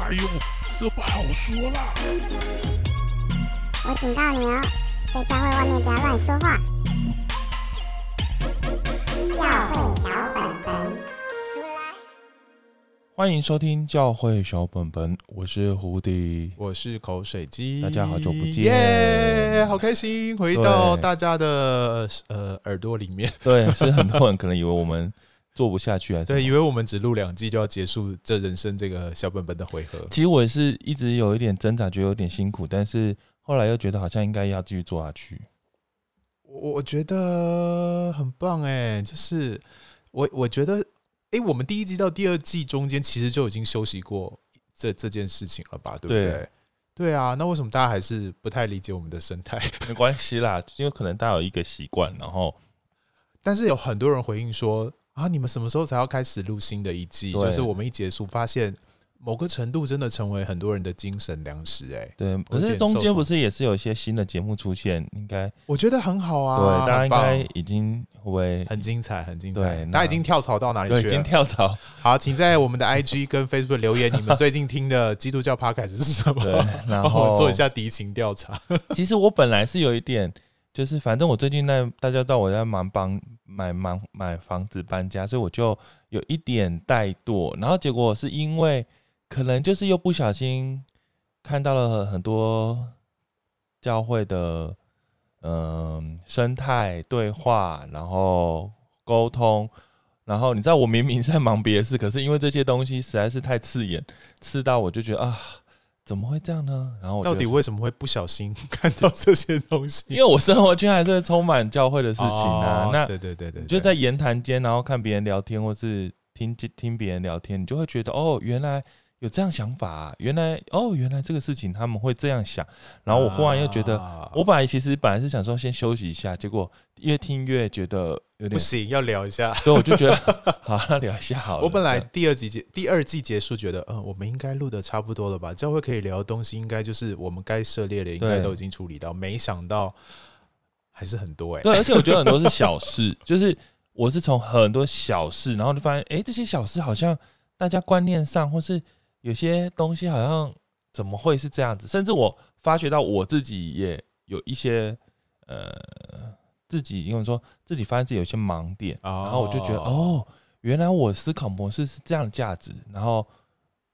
哎呦，这不好说啦！我警告你哦，在教会外面不要乱说话。教会小本本，欢迎收听教会小本本，我是胡迪，我是口水鸡，大家好久不见，耶，好开心回到大家的呃耳朵里面。对，是很多人可能以为我们。做不下去还是对，以为我们只录两季就要结束这人生这个小本本的回合。其实我也是一直有一点挣扎，觉得有点辛苦，但是后来又觉得好像应该要继续做下去。我我觉得很棒哎，就是我我觉得哎，我们第一季到第二季中间其实就已经休息过这这件事情了吧？对不对？对，对啊，那为什么大家还是不太理解我们的生态？没关系啦，因为可能大家有一个习惯，然后 但是有很多人回应说。啊！你们什么时候才要开始录新的一季？就是我们一结束，发现某个程度真的成为很多人的精神粮食。哎，对。可是中间不是也是有一些新的节目出现？应该我觉得很好啊。对，大家应该已经会很精彩，很精彩。对，大家已经跳槽到哪里去了？已经跳槽。好，请在我们的 IG 跟 Facebook 留言，你们最近听的基督教 Podcast 是什么？对，然后做一下敌情调查。其实我本来是有一点。就是反正我最近在大家知道我在忙帮买房买房子搬家，所以我就有一点怠惰。然后结果是因为可能就是又不小心看到了很多教会的嗯、生态对话，然后沟通。然后你知道我明明在忙别的事，可是因为这些东西实在是太刺眼，刺到我就觉得啊。怎么会这样呢？然后我到底为什么会不小心 看到这些东西？因为我生活圈还是充满教会的事情啊。哦、那对对对对，就在言谈间，然后看别人聊天，或是听听别人聊天，你就会觉得哦，原来有这样想法啊，原来哦，原来这个事情他们会这样想。然后我忽然又觉得，啊、我本来其实本来是想说先休息一下，结果越听越觉得。有点不行，要聊一下，所以我就觉得 好，那聊一下好了。我本来第二季结第二季结束，觉得嗯，我们应该录的差不多了吧？教会可以聊的东西，应该就是我们该涉猎的，应该都已经处理到。没想到还是很多哎、欸。对，而且我觉得很多是小事，就是我是从很多小事，然后就发现，哎、欸，这些小事好像大家观念上，或是有些东西好像怎么会是这样子？甚至我发觉到我自己也有一些呃。自己因为说自己发现自己有些盲点，然后我就觉得哦，原来我思考模式是这样的价值，然后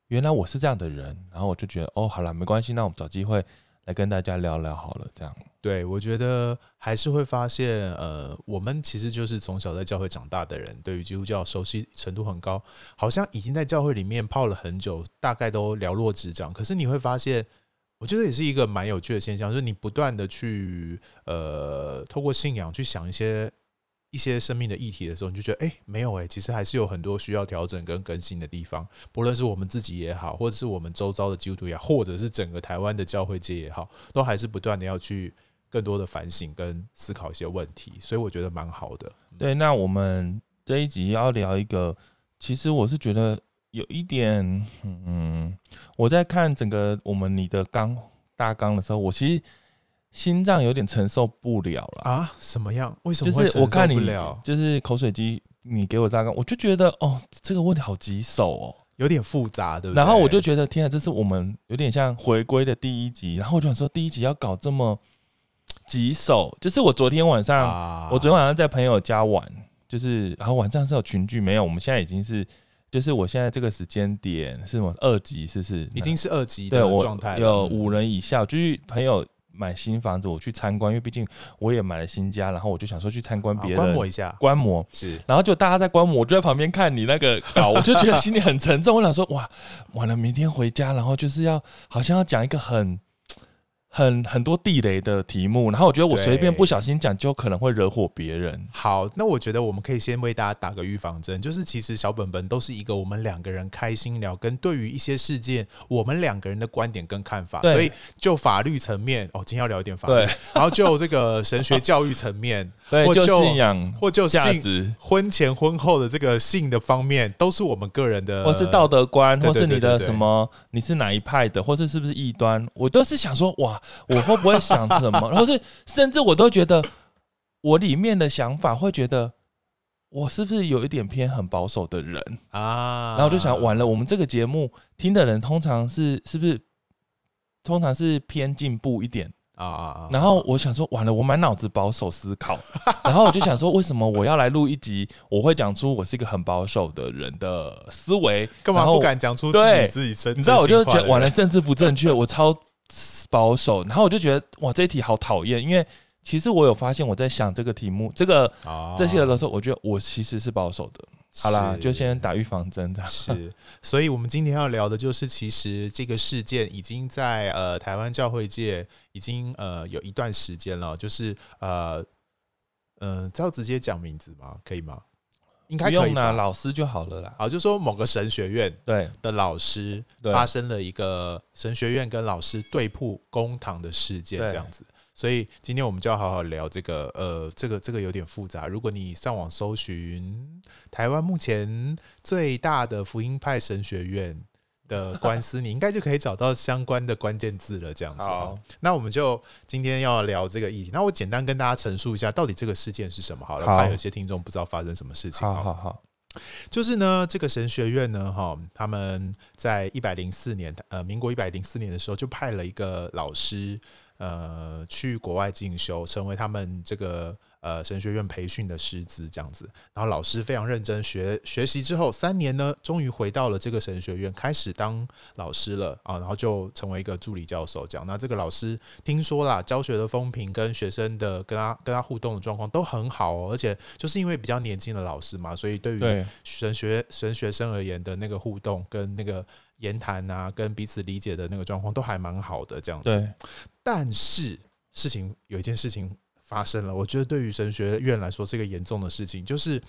原来我是这样的人，然后我就觉得哦，好了，没关系，那我们找机会来跟大家聊聊好了，这样。对，我觉得还是会发现，呃，我们其实就是从小在教会长大的人，对于基督教熟悉程度很高，好像已经在教会里面泡了很久，大概都了若指掌。可是你会发现。我觉得也是一个蛮有趣的现象，就是你不断的去呃，透过信仰去想一些一些生命的议题的时候，你就觉得哎，没有哎，其实还是有很多需要调整跟更新的地方。不论是我们自己也好，或者是我们周遭的基督徒也好，或者是整个台湾的教会界也好，都还是不断的要去更多的反省跟思考一些问题。所以我觉得蛮好的。对，那我们这一集要聊一个，其实我是觉得。有一点，嗯，我在看整个我们你的纲大纲的时候，我其实心脏有点承受不了了啊！什么样？为什么？就是我看你就是口水鸡，你给我大纲，我就觉得哦，这个问题好棘手哦，有点复杂，对不对？然后我就觉得，天啊，这是我们有点像回归的第一集，然后我就想说，第一集要搞这么棘手，就是我昨天晚上，啊、我昨天晚上在朋友家玩，就是然后晚上是有群聚，没有，我们现在已经是。就是我现在这个时间点是什么二级，是不是？已经是二级的状态，有五人以下。就是朋友买新房子，我去参观，因为毕竟我也买了新家，然后我就想说去参观别人，观摩一下，观摩是。然后就大家在观摩，我就在旁边看你那个稿，我就觉得心里很沉重。我想说，哇，完了，明天回家，然后就是要好像要讲一个很。很很多地雷的题目，然后我觉得我随便不小心讲，就可能会惹火别人。好，那我觉得我们可以先为大家打个预防针，就是其实小本本都是一个我们两个人开心聊，跟对于一些事件我们两个人的观点跟看法。所以就法律层面，哦，今天要聊一点法律。然后就这个神学教育层面，或就信仰，或就性子，婚前婚后的这个性的方面，都是我们个人的，或是道德观，或是你的什么，你是哪一派的，或是是不是异端，我都是想说，哇。我会不会想什么？然后是甚至我都觉得，我里面的想法会觉得，我是不是有一点偏很保守的人啊？然后我就想，完了，我们这个节目听的人通常是是不是通常是偏进步一点啊啊啊！然后我想说，完了，我满脑子保守思考，然后我就想说，为什么我要来录一集？我会讲出我是一个很保守的人的思维，干嘛不敢讲出自己对自己真？你知道，我就觉得完了，政治不正确，我超保守。然后我就觉得，哇，这一题好讨厌，因为。其实我有发现，我在想这个题目，这个、哦、这些的时候，我觉得我其实是保守的。好啦，就先打预防针这样。是，所以我们今天要聊的就是，其实这个事件已经在呃台湾教会界已经呃有一段时间了，就是呃嗯，要、呃、直接讲名字吗？可以吗？应该不用啦，老师就好了啦。好，就说某个神学院对的老师发生了一个神学院跟老师对簿公堂的事件，这样子。所以今天我们就要好好聊这个，呃，这个这个有点复杂。如果你上网搜寻台湾目前最大的福音派神学院的官司，你应该就可以找到相关的关键字了。这样子，好，那我们就今天要聊这个议题。那我简单跟大家陈述一下，到底这个事件是什么？好了，怕有些听众不知道发生什么事情。好好好，就是呢，这个神学院呢，哈，他们在一百零四年，呃，民国一百零四年的时候，就派了一个老师。呃，去国外进修，成为他们这个呃神学院培训的师资这样子。然后老师非常认真学学习之后，三年呢，终于回到了这个神学院，开始当老师了啊。然后就成为一个助理教授这样。那这个老师听说啦，教学的风评跟学生的跟他跟他互动的状况都很好哦。而且就是因为比较年轻的老师嘛，所以对于神学神学生而言的那个互动跟那个。言谈啊，跟彼此理解的那个状况都还蛮好的，这样子。对。但是事情有一件事情发生了，我觉得对于神学院来说是一个严重的事情，就是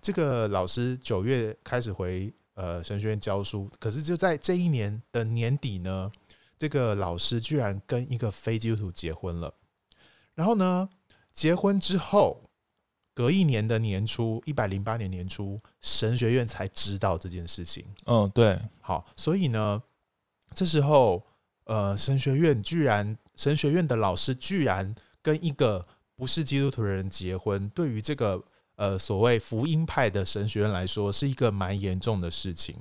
这个老师九月开始回呃神学院教书，可是就在这一年的年底呢，这个老师居然跟一个非基督徒结婚了。然后呢，结婚之后。隔一年的年初，一百零八年年初，神学院才知道这件事情。嗯，对，好，所以呢，这时候，呃，神学院居然，神学院的老师居然跟一个不是基督徒的人结婚，对于这个呃所谓福音派的神学院来说，是一个蛮严重的事情。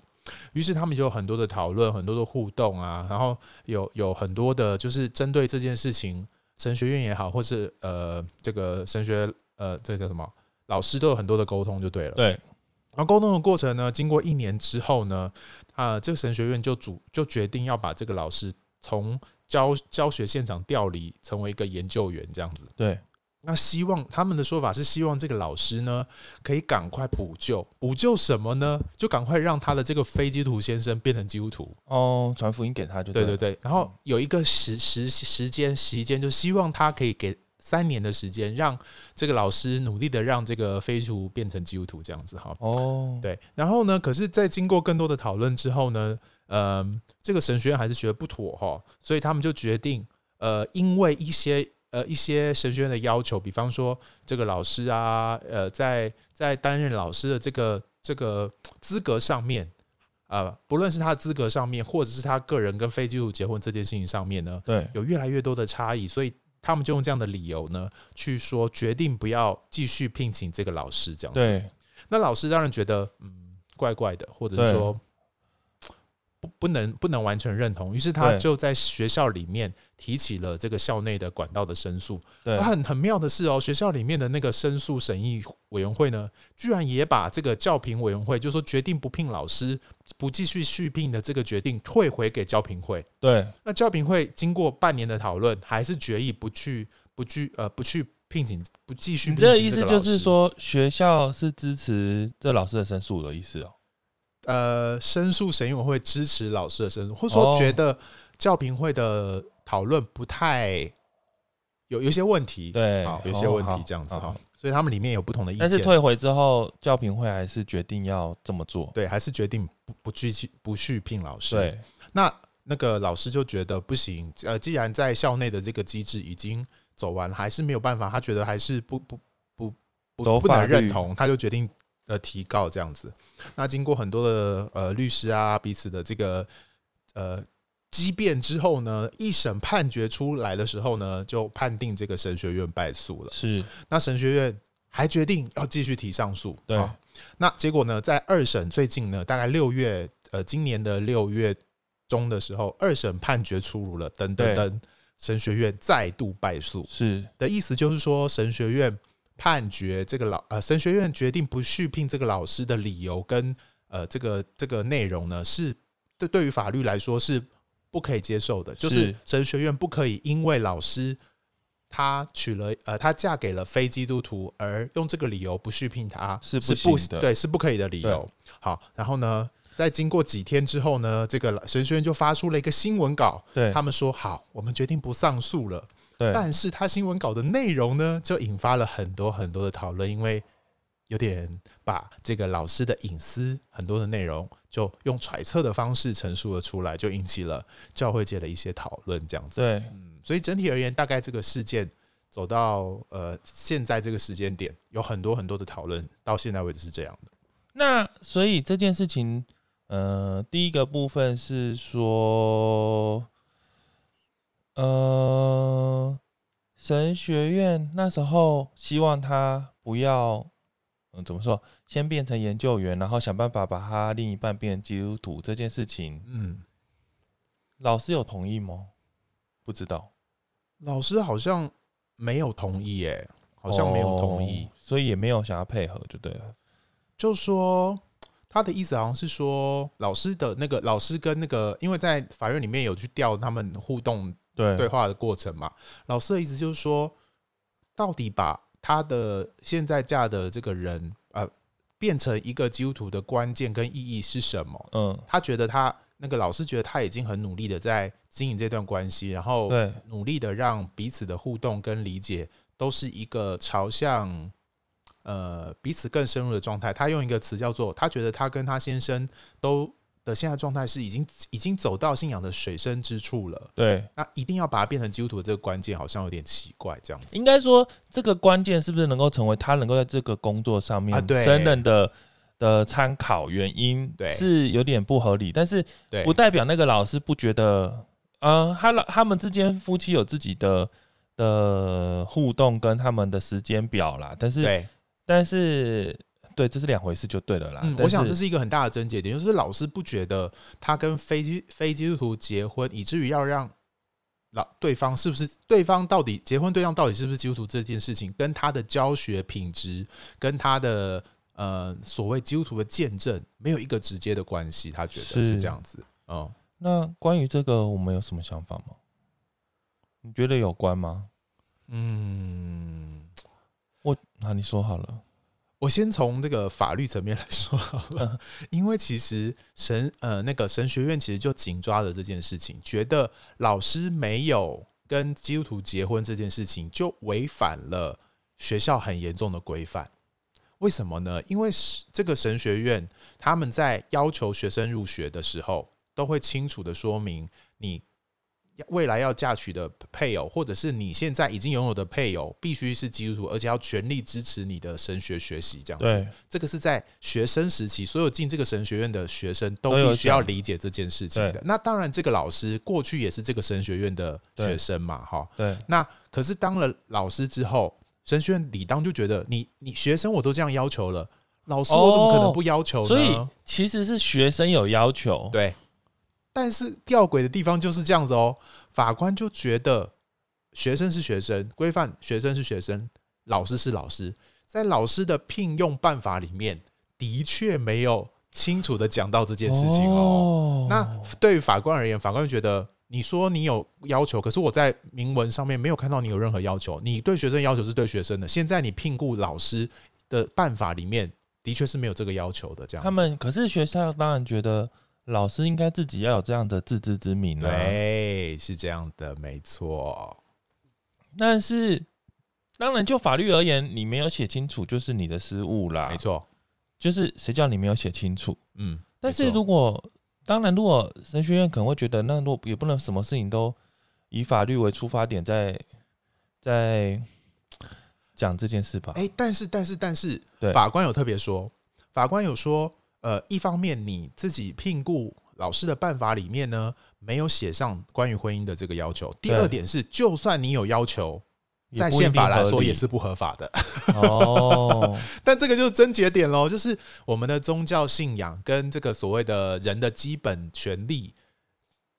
于是他们就有很多的讨论，很多的互动啊，然后有有很多的，就是针对这件事情，神学院也好，或是呃这个神学。呃，这叫什么？老师都有很多的沟通，就对了。对，然后沟通的过程呢，经过一年之后呢，啊、呃，这个神学院就主就决定要把这个老师从教教学现场调离，成为一个研究员这样子。对，那希望他们的说法是希望这个老师呢，可以赶快补救，补救什么呢？就赶快让他的这个非基督徒先生变成基督徒哦，传福音给他就对。对对对，然后有一个时时时间时间，就希望他可以给。三年的时间，让这个老师努力的让这个非基督徒变成基督徒，这样子哈。哦，对。然后呢，可是，在经过更多的讨论之后呢，嗯，这个神学院还是觉得不妥哈，所以他们就决定，呃，因为一些呃一些神学院的要求，比方说这个老师啊，呃，在在担任老师的这个这个资格上面，啊，不论是他的资格上面，或者是他个人跟非基督徒结婚这件事情上面呢，对，有越来越多的差异，所以。他们就用这样的理由呢，去说决定不要继续聘请这个老师，这样子。对，那老师当然觉得嗯怪怪的，或者说不不能不能完全认同，于是他就在学校里面。提起了这个校内的管道的申诉，对，很很妙的是哦，学校里面的那个申诉审议委员会呢，居然也把这个教评委员会，就是说决定不聘老师、不继续续聘的这个决定退回给教评会。对，那教评会经过半年的讨论，还是决议不去、不去呃不去聘请、不继续这个意思就是说，学校是支持这老师的申诉的意思哦？呃，申诉审议委员会支持老师的申诉，或者说觉得教评会的。讨论不太有有一些问题，对，啊，有些问题这样子哈，所以他们里面有不同的意见。但是退回之后，教评会还是决定要这么做，对，还是决定不不继续不续聘老师。对，那那个老师就觉得不行，呃，既然在校内的这个机制已经走完，还是没有办法，他觉得还是不不不不不能认同，他就决定呃提告这样子。那经过很多的呃律师啊彼此的这个呃。激辩之后呢，一审判决出来的时候呢，就判定这个神学院败诉了。是，那神学院还决定要继续提上诉。对，那结果呢，在二审最近呢，大概六月，呃，今年的六月中的时候，二审判决出炉了，等等等，神学院再度败诉。是的意思就是说，神学院判决这个老呃，神学院决定不续聘这个老师的理由跟呃这个这个内容呢，是对对于法律来说是不可以接受的，就是神学院不可以因为老师。他娶了呃，她嫁给了非基督徒，而用这个理由不续聘他是不行的，对，是不可以的理由。好，然后呢，在经过几天之后呢，这个神学院就发出了一个新闻稿，对，他们说好，我们决定不上诉了。对，但是他新闻稿的内容呢，就引发了很多很多的讨论，因为有点把这个老师的隐私很多的内容，就用揣测的方式陈述了出来，就引起了教会界的一些讨论，这样子。对，嗯。所以整体而言，大概这个事件走到呃现在这个时间点，有很多很多的讨论，到现在为止是这样的。那所以这件事情，呃，第一个部分是说，呃，神学院那时候希望他不要，嗯，怎么说，先变成研究员，然后想办法把他另一半变成基督徒这件事情，嗯，老师有同意吗？不知道，老师好像没有同意，耶，好像没有同意，哦，所以也没有想要配合，就对了。就说他的意思好像是说，老师的那个老师跟那个，因为在法院里面有去调他们互动对对话的过程嘛。老师的意思就是说，到底把他的现在嫁的这个人呃变成一个基督徒的关键跟意义是什么？嗯，他觉得他。那个老师觉得他已经很努力的在经营这段关系，然后努力的让彼此的互动跟理解都是一个朝向呃彼此更深入的状态。他用一个词叫做，他觉得他跟他先生都的现在状态是已经已经走到信仰的水深之处了。对，那一定要把它变成基督徒的这个关键，好像有点奇怪这样子。应该说，这个关键是不是能够成为他能够在这个工作上面胜任的？的参考原因是有点不合理，但是不代表那个老师不觉得，呃，他老他们之间夫妻有自己的的互动跟他们的时间表啦，但是，但是对，这是两回事就对了啦。嗯，我想这是一个很大的症结点，就是老师不觉得他跟非基非基督徒结婚，以至于要让老对方是不是对方到底结婚对象到底是不是基督徒这件事情，跟他的教学品质跟他的。呃，所谓基督徒的见证没有一个直接的关系，他觉得是这样子。哦，那关于这个，我们有什么想法吗？你觉得有关吗？嗯，我那你说好了，我先从这个法律层面来说好了，因为其实神呃那个神学院其实就紧抓着这件事情，觉得老师没有跟基督徒结婚这件事情就违反了学校很严重的规范。为什么呢？因为这个神学院他们在要求学生入学的时候，都会清楚的说明，你未来要嫁娶的配偶，或者是你现在已经拥有的配偶，必须是基督徒，而且要全力支持你的神学学习。这样子，对，这个是在学生时期，所有进这个神学院的学生都必须要理解这件事情的。那当然，这个老师过去也是这个神学院的学生嘛，哈。对。那可是当了老师之后。神学院理当就觉得你你学生我都这样要求了，老师我怎么可能不要求呢？所以其实是学生有要求，对。但是吊诡的地方就是这样子哦，法官就觉得学生是学生，规范学生是学生，老师是老师，在老师的聘用办法里面的确没有清楚的讲到这件事情哦。那对于法官而言，法官就觉得。你说你有要求，可是我在明文上面没有看到你有任何要求。你对学生要求是对学生的，现在你聘雇老师的办法里面的确是没有这个要求的。这样，他们可是学校当然觉得老师应该自己要有这样的自知之明啊。对，是这样的，没错。但是当然就法律而言，你没有写清楚就是你的失误啦。没错，就是谁叫你没有写清楚？嗯，但是如果。当然，如果神学院可能会觉得，那如果也不能什么事情都以法律为出发点，在在讲这件事吧。哎，但是，但是，但是，法官有特别说，法官有说，呃，一方面你自己聘雇老师的办法里面呢，没有写上关于婚姻的这个要求。第二点是，就算你有要求，在宪法来说也是不合法的。哦，但这个就是症结点喽，就是我们的宗教信仰跟这个所谓的人的基本权利，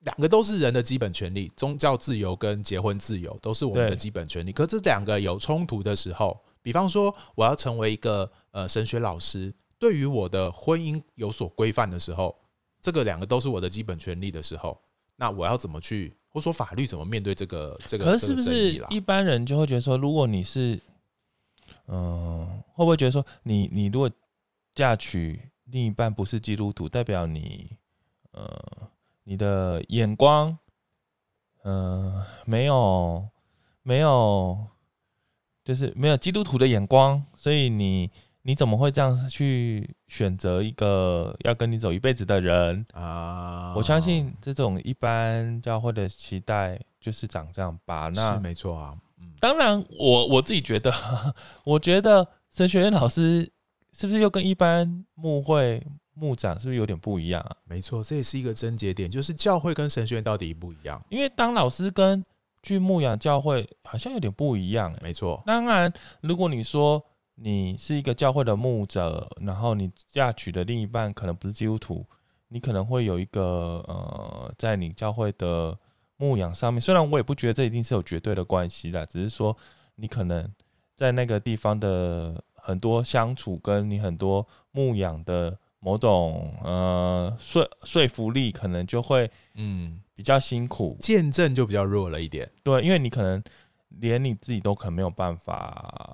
两个都是人的基本权利，宗教自由跟结婚自由都是我们的基本权利。可这两个有冲突的时候，比方说我要成为一个呃神学老师，对于我的婚姻有所规范的时候，这个两个都是我的基本权利的时候，那我要怎么去？或者说法律怎么面对这个这个？可是是不是一般人就会觉得说，如果你是，嗯、呃，会不会觉得说你，你你如果嫁娶另一半不是基督徒，代表你呃你的眼光，呃没有没有，就是没有基督徒的眼光，所以你。你怎么会这样去选择一个要跟你走一辈子的人啊？我相信这种一般教会的期待就是长这样吧。那是没错啊。嗯当然我我自己觉得，我觉得神学院老师是不是又跟一般牧会牧长是不是有点不一样啊？没错，这也是一个症结点，就是教会跟神学院到底不一样。因为当老师跟去牧养教会好像有点不一样欸。没错，当然如果你说。你是一个教会的牧者，然后你嫁娶的另一半可能不是基督徒，你可能会有一个呃，在你教会的牧养上面，虽然我也不觉得这一定是有绝对的关系啦，只是说你可能在那个地方的很多相处，跟你很多牧养的某种呃说说服力，可能就会嗯比较辛苦，见证就比较弱了一点，对，因为你可能。连你自己都可能没有办法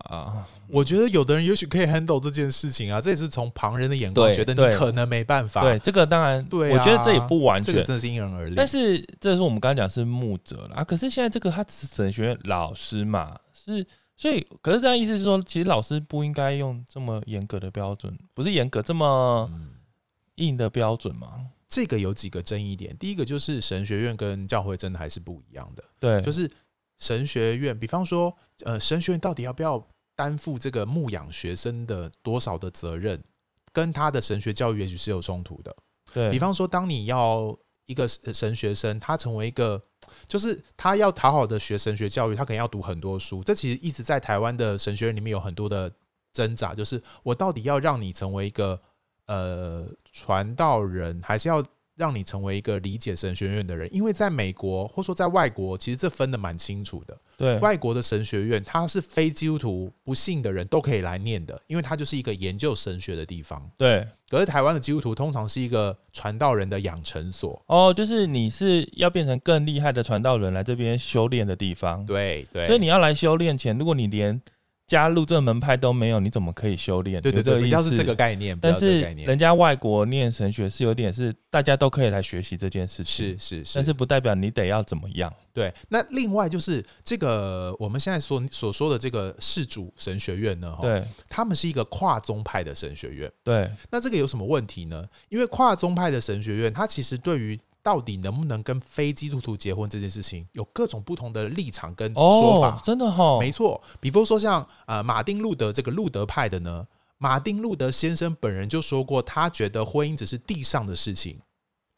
啊！我觉得有的人也许可以 handle 这件事情啊，这也是从旁人的眼光觉得你可能没办法。对，这个当然，对，我觉得这也不完全，这个真的是因人而异。但是这是我们刚刚讲是牧者了啊，可是现在这个他只是神学院老师嘛，是所以，可是这样意思是说，其实老师不应该用这么严格的标准，不是严格这么硬的标准吗？这个有几个争议点，第一个就是神学院跟教会真的还是不一样的，对，就是。神学院，比方说，呃，神学院到底要不要担负这个牧养学生的多少的责任，跟他的神学教育也许是有冲突的。对，比方说，当你要一个神学生，他成为一个，就是他要讨好的学神学教育，他可能要读很多书。这其实一直在台湾的神学院里面有很多的挣扎，就是我到底要让你成为一个呃传道人，还是要？让你成为一个理解神学院的人，因为在美国或说在外国，其实这分的蛮清楚的。对，外国的神学院，它是非基督徒不信的人都可以来念的，因为它就是一个研究神学的地方。对，可是台湾的基督徒通常是一个传道人的养成所。哦，就是你是要变成更厉害的传道人来这边修炼的地方。对对，所以你要来修炼前，如果你连加入这个门派都没有，你怎么可以修炼？对对对，比较是这个概念。但是人家外国念神学是有点是大家都可以来学习这件事情，是是是，但是不代表你得要怎么样。对，那另外就是这个我们现在所所说的这个世主神学院呢，对，他们是一个跨宗派的神学院。对，那这个有什么问题呢？因为跨宗派的神学院，它其实对于到底能不能跟非基督徒结婚这件事情，有各种不同的立场跟说法。哦、真的哈、哦，没错。比如说像呃马丁路德这个路德派的呢，马丁路德先生本人就说过，他觉得婚姻只是地上的事情。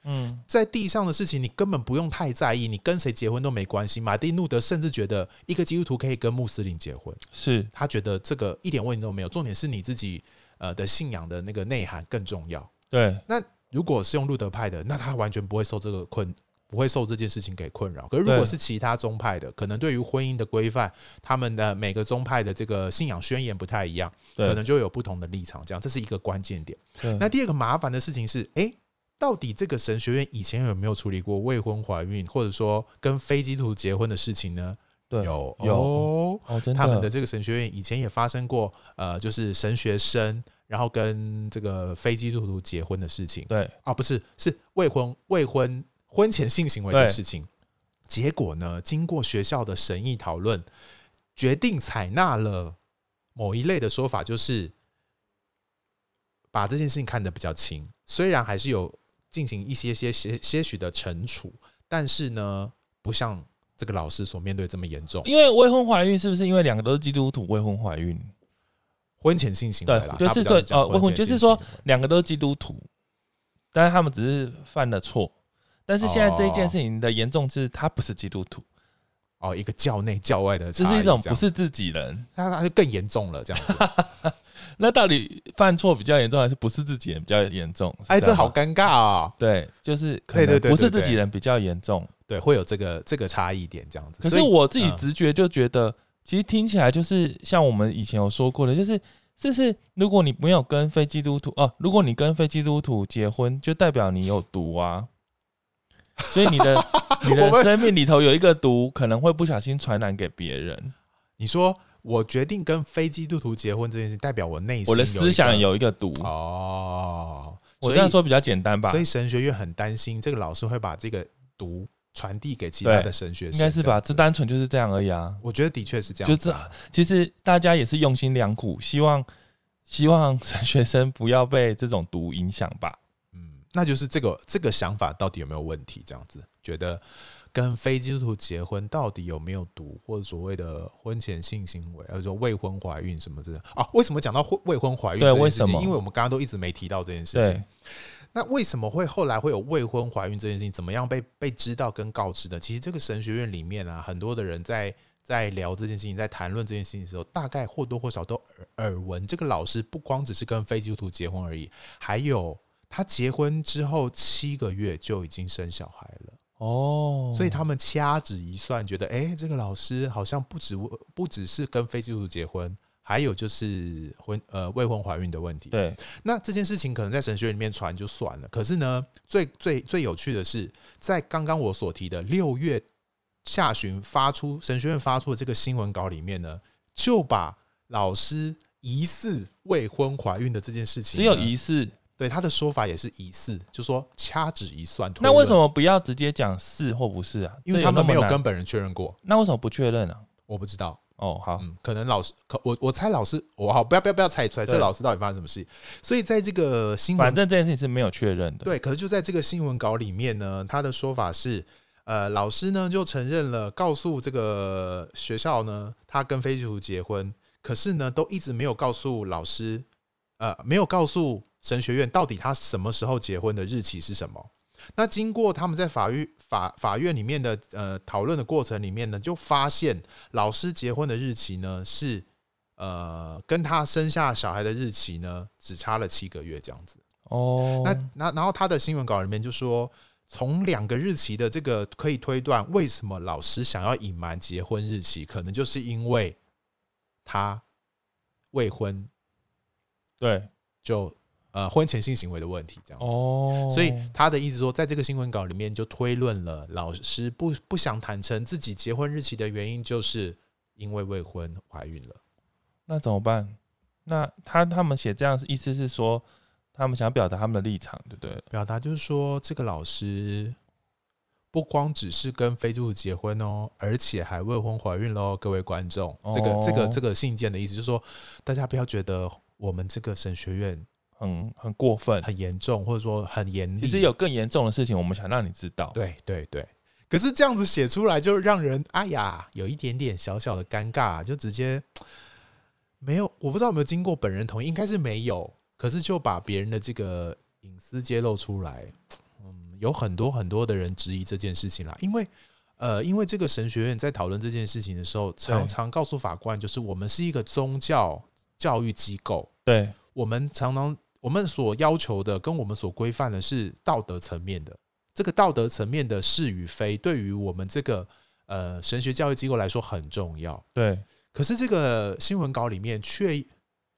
嗯，在地上的事情你根本不用太在意，你跟谁结婚都没关系。马丁路德甚至觉得一个基督徒可以跟穆斯林结婚，是他觉得这个一点问题都没有。重点是你自己呃的信仰的那个内涵更重要。对，那。如果是用路德派的，那他完全不会受这个困，不会受这件事情给困扰。可是如果是其他宗派的，可能对于婚姻的规范，他们的每个宗派的这个信仰宣言不太一样，可能就有不同的立场。这样，这是一个关键点。那第二个麻烦的事情是，诶，到底这个神学院以前有没有处理过未婚怀孕，或者说跟非基督徒结婚的事情呢？对，有有哦，他们的这个神学院以前也发生过，呃，就是神学生。然后跟这个非基督徒结婚的事情，对啊，不是，是未婚未婚婚前性行为的事情。结果呢，经过学校的审议讨论，决定采纳了某一类的说法，就是把这件事情看得比较轻。虽然还是有进行一些些些些许的惩处，但是呢，不像这个老师所面对这么严重。因为未婚怀孕，是不是因为两个都是基督徒未婚怀孕？婚前性行为，对，就是说，呃，未婚就是说，两个都是基督徒，但是他们只是犯了错。但是现在这一件事情的严重是，他不是基督徒，哦，一个教内教外的，这是一种不是自己人，那他就更严重了，这样子。那到底犯错比较严重，还是不是自己人比较严重？哎，这好尴尬啊！对，就是可能不是自己人比较严重，对，会有这个这个差异点这样子。可是我自己直觉就觉得，其实听起来就是像我们以前有说过的，就是就是如果你没有跟非基督徒哦，如果你跟非基督徒结婚，就代表你有毒啊。所以你的 你的生命里头有一个毒，可能会不小心传染给别人。你说我决定跟非基督徒结婚这件事，代表我内心我的思想有一个毒哦。我这样说比较简单吧？所以神学院很担心这个老师会把这个毒传递给其他的神学生，应该是吧？这单纯就是这样而已啊。我觉得的确是这样，就是其实大家也是用心良苦，希望希望神学生不要被这种毒影响吧。嗯那就是这个这个想法到底有没有问题？这样子觉得跟非基督徒结婚到底有没有毒，或者所谓的婚前性行为，或者说未婚怀孕什么之类的啊？为什么讲到未婚怀孕？对，为什么？因为我们刚刚都一直没提到这件事情。那为什么会后来会有未婚怀孕这件事情？怎么样被被知道跟告知的？其实这个神学院里面啊，很多的人在在聊这件事情，在谈论这件事情的时候，大概或多或少都耳耳闻。这个老师不光只是跟非基督徒结婚而已，还有。他结婚之后七个月就已经生小孩了哦，所以他们掐指一算，觉得哎、欸，这个老师好像不止不只是跟非基督徒结婚，还有就是婚呃未婚怀孕的问题。对，那这件事情可能在神学里面传就算了，可是呢，最最最有趣的是，在刚刚我所提的六月下旬发出神学院发出的这个新闻稿里面呢，就把老师疑似未婚怀孕的这件事情，只有疑似。对他的说法也是疑似，就说掐指一算。那为什么不要直接讲是或不是啊？因为他们没有跟本人确认过。那为什么不确认呢？我不知道。哦，好，嗯，可能老师，可我我猜老师，我好不要不要不要猜出来，这老师到底发生什么事？所以在这个新闻，反正这件事情是没有确认的。对，可是就在这个新闻稿里面呢，他的说法是，呃，老师呢就承认了，告诉这个学校呢，他跟非基督徒结婚，可是呢都一直没有告诉老师，呃，没有告诉。神学院到底他什么时候结婚的日期是什么？那经过他们在法院法法院里面的呃讨论的过程里面呢，就发现老师结婚的日期呢是呃跟他生下小孩的日期呢只差了七个月这样子哦。那那然后他的新闻稿里面就说，从两个日期的这个可以推断，为什么老师想要隐瞒结婚日期，可能就是因为他未婚，对，就。呃，婚前性行为的问题，这样子。哦，所以他的意思说，在这个新闻稿里面就推论了，老师不不想坦诚自己结婚日期的原因，就是因为未婚怀孕了。那怎么办？那他他们写这样意思是说，他们想表达他们的立场，对不对？表达就是说，这个老师不光只是跟非洲结婚哦，而且还未婚怀孕喽。各位观众，这个这个这个信件的意思就是说，大家不要觉得我们这个神学院。很很过分，很严重，或者说很严厉。其实有更严重的事情，我们想让你知道。对对对，可是这样子写出来，就让人哎呀，有一点点小小的尴尬，就直接 没有，我不知道有没有经过本人同意，应该是没有。可是就把别人的这个隐私揭露出来，嗯，有很多很多的人质疑这件事情啦。因为呃，因为这个神学院在讨论这件事情的时候，常常告诉法官，就是我们是一个宗教教育机构，对我们常常。我们所要求的跟我们所规范的是道德层面的，这个道德层面的是与非，对于我们这个呃神学教育机构来说很重要。对，可是这个新闻稿里面却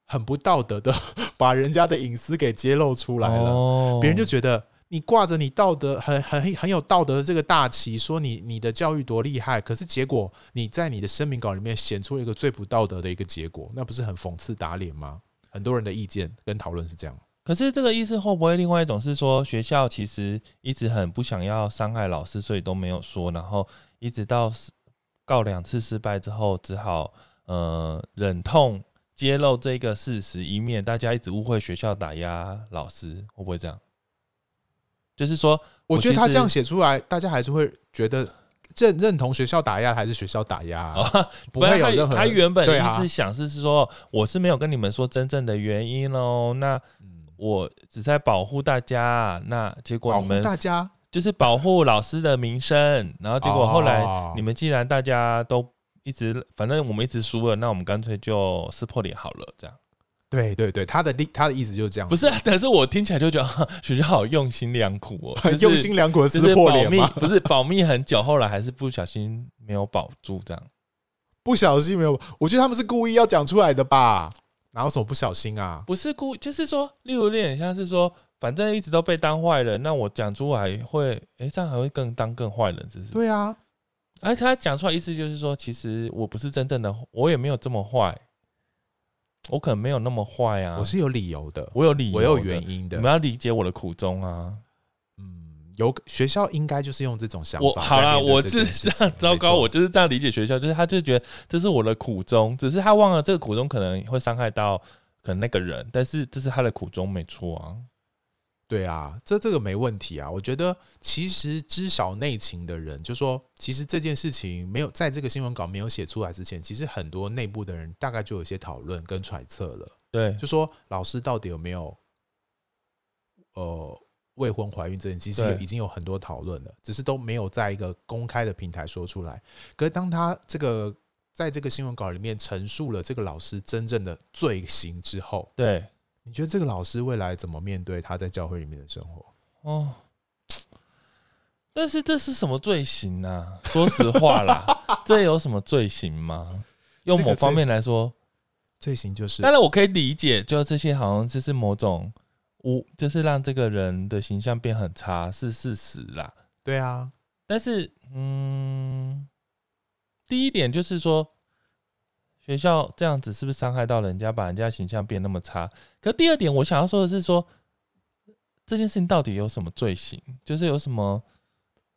很不道德的把人家的隐私给揭露出来了，别人就觉得你挂着你道德很很很有道德的这个大旗，说你你的教育多厉害，可是结果你在你的声明稿里面显出了一个最不道德的一个结果，那不是很讽刺打脸吗？很多人的意见跟讨论是这样，可是这个意思会不会另外一种是说，学校其实一直很不想要伤害老师，所以都没有说，然后一直到告两次失败之后，只好呃忍痛揭露这个事实，以免大家一直误会学校打压老师，会不会这样？就是说，我觉得他这样写出来，大家还是会觉得。认认同学校打压还是学校打压、啊哦？不会有任何。他原本一直想是是说，我是没有跟你们说真正的原因喽。那我只在保护大家。那结果你们大家就是保护老师的名声，然后结果后来哦你们既然大家都一直，反正我们一直输了，那我们干脆就撕破脸好了，这样。对对对，他的意他的意思就是这样，不是、啊，但是我听起来就觉得呵 学校好用心良苦哦，就是、用心良苦撕破保密脸吗？不是保密很久，后来还是不小心没有保住，这样。不小心没有，我觉得他们是故意要讲出来的吧？哪有什么不小心啊？不是故，就是说，例如有点像是说，反正一直都被当坏人，那我讲出来会，哎、欸，这样还会更当更坏人，是不是？对啊，而且他讲出来意思就是说，其实我不是真正的，我也没有这么坏，我可能没有那么坏啊，我是有理由的，我有理由，我有原因的。你们要理解我的苦衷啊。嗯，有学校应该就是用这种想法。我好啦，我是这样糟糕，我就是这样理解学校，就是他就觉得这是我的苦衷，只是他忘了这个苦衷可能会伤害到可能那个人，但是这是他的苦衷，没错啊。对啊，这这个没问题啊。我觉得其实知晓内情的人，就说其实这件事情没有在这个新闻稿没有写出来之前，其实很多内部的人大概就有一些讨论跟揣测了。对，就说老师到底有没有呃未婚怀孕这件事，其实已经有很多讨论了，只是都没有在一个公开的平台说出来。可是当他这个在这个新闻稿里面陈述了这个老师真正的罪行之后，对。你觉得这个老师未来怎么面对他在教会里面的生活？哦，但是这是什么罪行呢、啊？说实话啦，这有什么罪行吗？用某方面来说，罪行就是……当然我可以理解，就这些好像就是某种无，就是让这个人的形象变很差，是事实啦。对啊，但是，嗯，第一点就是说。学校这样子是不是伤害到人家，把人家形象变那么差？可第二点，我想要说的是说，这件事情到底有什么罪行？就是有什么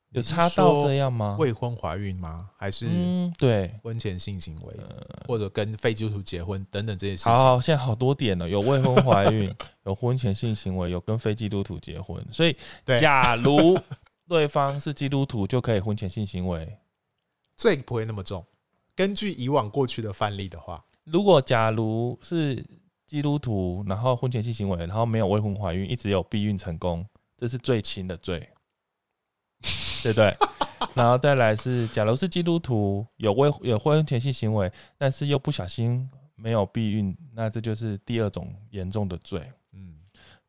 有差到这样吗？未婚怀孕吗？还是嗯，对，婚前性行为，或者跟非基督徒结婚等等这些事情？好，好，现在好多点了，有未婚怀孕，有婚前性行为，有跟非基督徒结婚。所以，假如对方是基督徒，就可以婚前性行为，罪不会那么重。根据以往过去的范例的话，如果假如是基督徒，然后婚前性行为，然后没有未婚怀孕，一直有避孕成功，这是最轻的罪，对不对？然后再来是，假如是基督徒有未有婚前性行为，但是又不小心没有避孕，那这就是第二种严重的罪。嗯，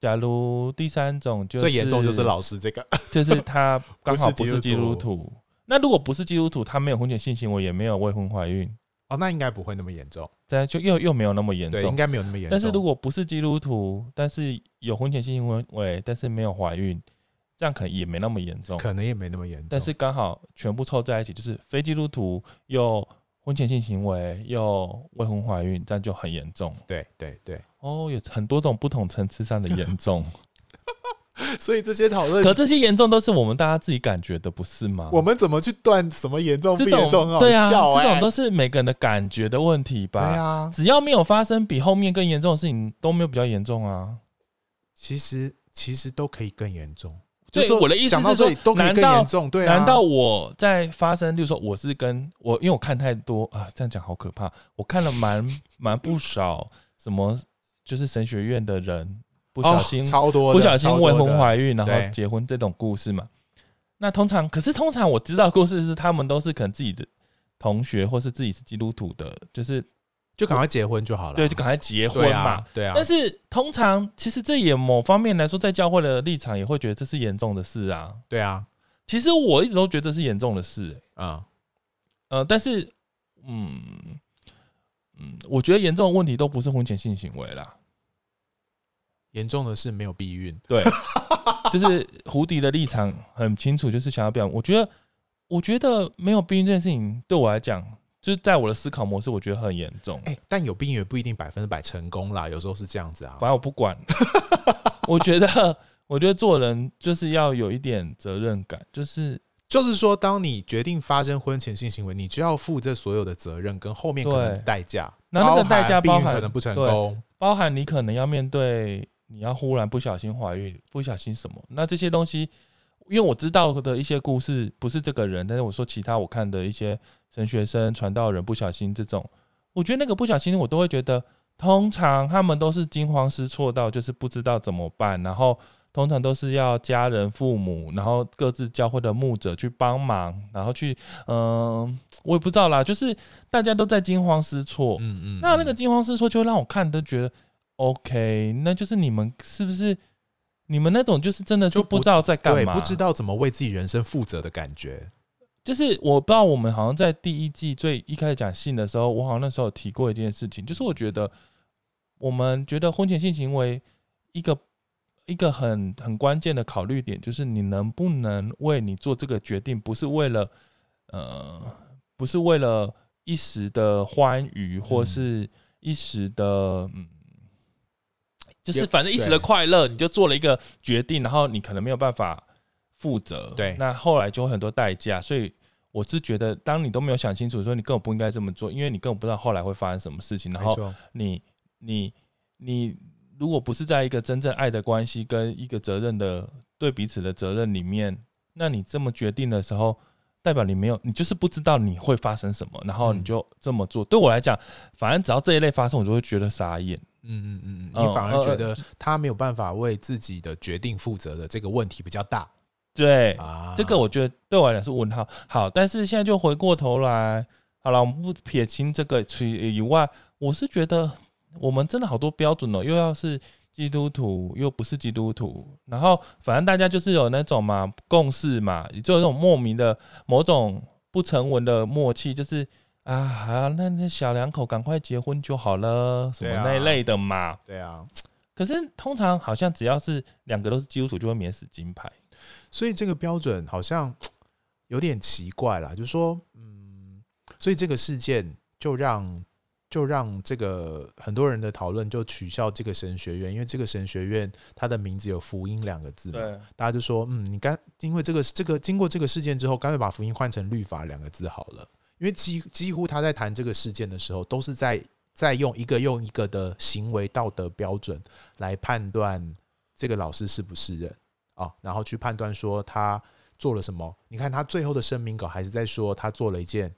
假如第三种就是最严重就是老师这个，就是他刚好不是基督徒。那如果不是基督徒，他没有婚前性行为，也没有未婚怀孕，哦，那应该不会那么严重。这样就又又没有那么严重，对，应该没有那么严重。但是如果不是基督徒，但是有婚前性行为，但是没有怀孕，这样可能也没那么严重，可能也没那么严重。但是刚好全部凑在一起，就是非基督徒又婚前性行为又未婚怀孕，这样就很严重。对对对，哦，有很多种不同层次上的严重。所以这些讨论，可这些严重都是我们大家自己感觉的，不是吗？我们怎么去断什么严重不严重？这种对啊，欸、这种都是每个人的感觉的问题吧？对啊，只要没有发生比后面更严重的事情，都没有比较严重啊。其实其实都可以更严重。对，就是、我的意思是说，都可以更严重。对啊，难道我在发生，就是说我是跟我，因为我看太多啊，这样讲好可怕。我看了蛮蛮不少什么，就是神学院的人。不小心，哦、超多不小心未婚怀孕，然后结婚这种故事嘛。那通常，可是通常我知道故事是他们都是可能自己的同学，或是自己是基督徒的，就是就赶快结婚就好了。对，就赶快结婚嘛。对啊。但是通常，其实这也某方面来说，在教会的立场也会觉得这是严重的事啊。对啊。其实我一直都觉得这是严重的事、欸。嗯。呃，但是，嗯嗯，我觉得严重的问题都不是婚前性行为啦。严重的是没有避孕，对，就是胡迪的立场很清楚，就是想要表。我觉得，我觉得没有避孕这件事情对我来讲，就是在我的思考模式，我觉得很严重。哎，但有避孕也不一定百分之百成功啦，有时候是这样子啊。反正我不管，我觉得，我觉得做人就是要有一点责任感，就是就是说，当你决定发生婚前性行为，你就要负这所有的责任跟后面可能的代价。那那个代价包含可能不成功，包含你可能要面对。你要忽然不小心怀孕，不小心什么？那这些东西，因为我知道的一些故事不是这个人，但是我说其他我看的一些神学生、传道人不小心这种，我觉得那个不小心，我都会觉得，通常他们都是惊慌失措到就是不知道怎么办，然后通常都是要家人、父母，然后各自教会的牧者去帮忙，然后去，嗯、呃，我也不知道啦，就是大家都在惊慌失措，嗯嗯，那那个惊慌失措就会让我看都觉得 OK，那就是你们是不是你们那种就是真的是不知道在干嘛，不知道怎么为自己人生负责的感觉。就是我不知道，我们好像在第一季最一开始讲性的时候，我好像那时候有提过一件事情，就是我觉得我们觉得婚前性行为一个一个很很关键的考虑点，就是你能不能为你做这个决定，不是为了呃，不是为了一时的欢愉，或是一时的嗯，就是反正一时的快乐，你就做了一个决定，然后你可能没有办法。负责，对，那后来就会很多代价，所以我是觉得，当你都没有想清楚，说你根本不应该这么做，因为你根本不知道后来会发生什么事情。然后你你你，如果不是在一个真正爱的关系跟一个责任的对彼此的责任里面，那你这么决定的时候，代表你没有，你就是不知道你会发生什么，然后你就这么做。对我来讲，反正只要这一类发生，我就会觉得傻眼。嗯嗯嗯嗯，你反而觉得他没有办法为自己的决定负责的这个问题比较大。对，啊、这个我觉得对我来讲是问号。好，但是现在就回过头来，好了，我们不撇清这个以外，我是觉得我们真的好多标准哦，又要是基督徒，又不是基督徒，然后反正大家就是有那种嘛共识嘛，就有那种莫名的某种不成文的默契，就是啊，好，那那小两口赶快结婚就好了，什么那一类的嘛。对啊。可是通常好像只要是两个都是基督徒，就会免死金牌。所以这个标准好像有点奇怪啦，就是说，嗯，所以这个事件就让就让这个很多人的讨论就取笑这个神学院，因为这个神学院它的名字有福音两个字嘛，大家就说，嗯，你干因为这个这个经过这个事件之后，干脆把福音换成律法两个字好了，因为几几乎他在谈这个事件的时候，都是在在用一个用一个的行为道德标准来判断这个老师是不是人。啊，然后去判断说他做了什么？你看他最后的声明稿还是在说他做了一件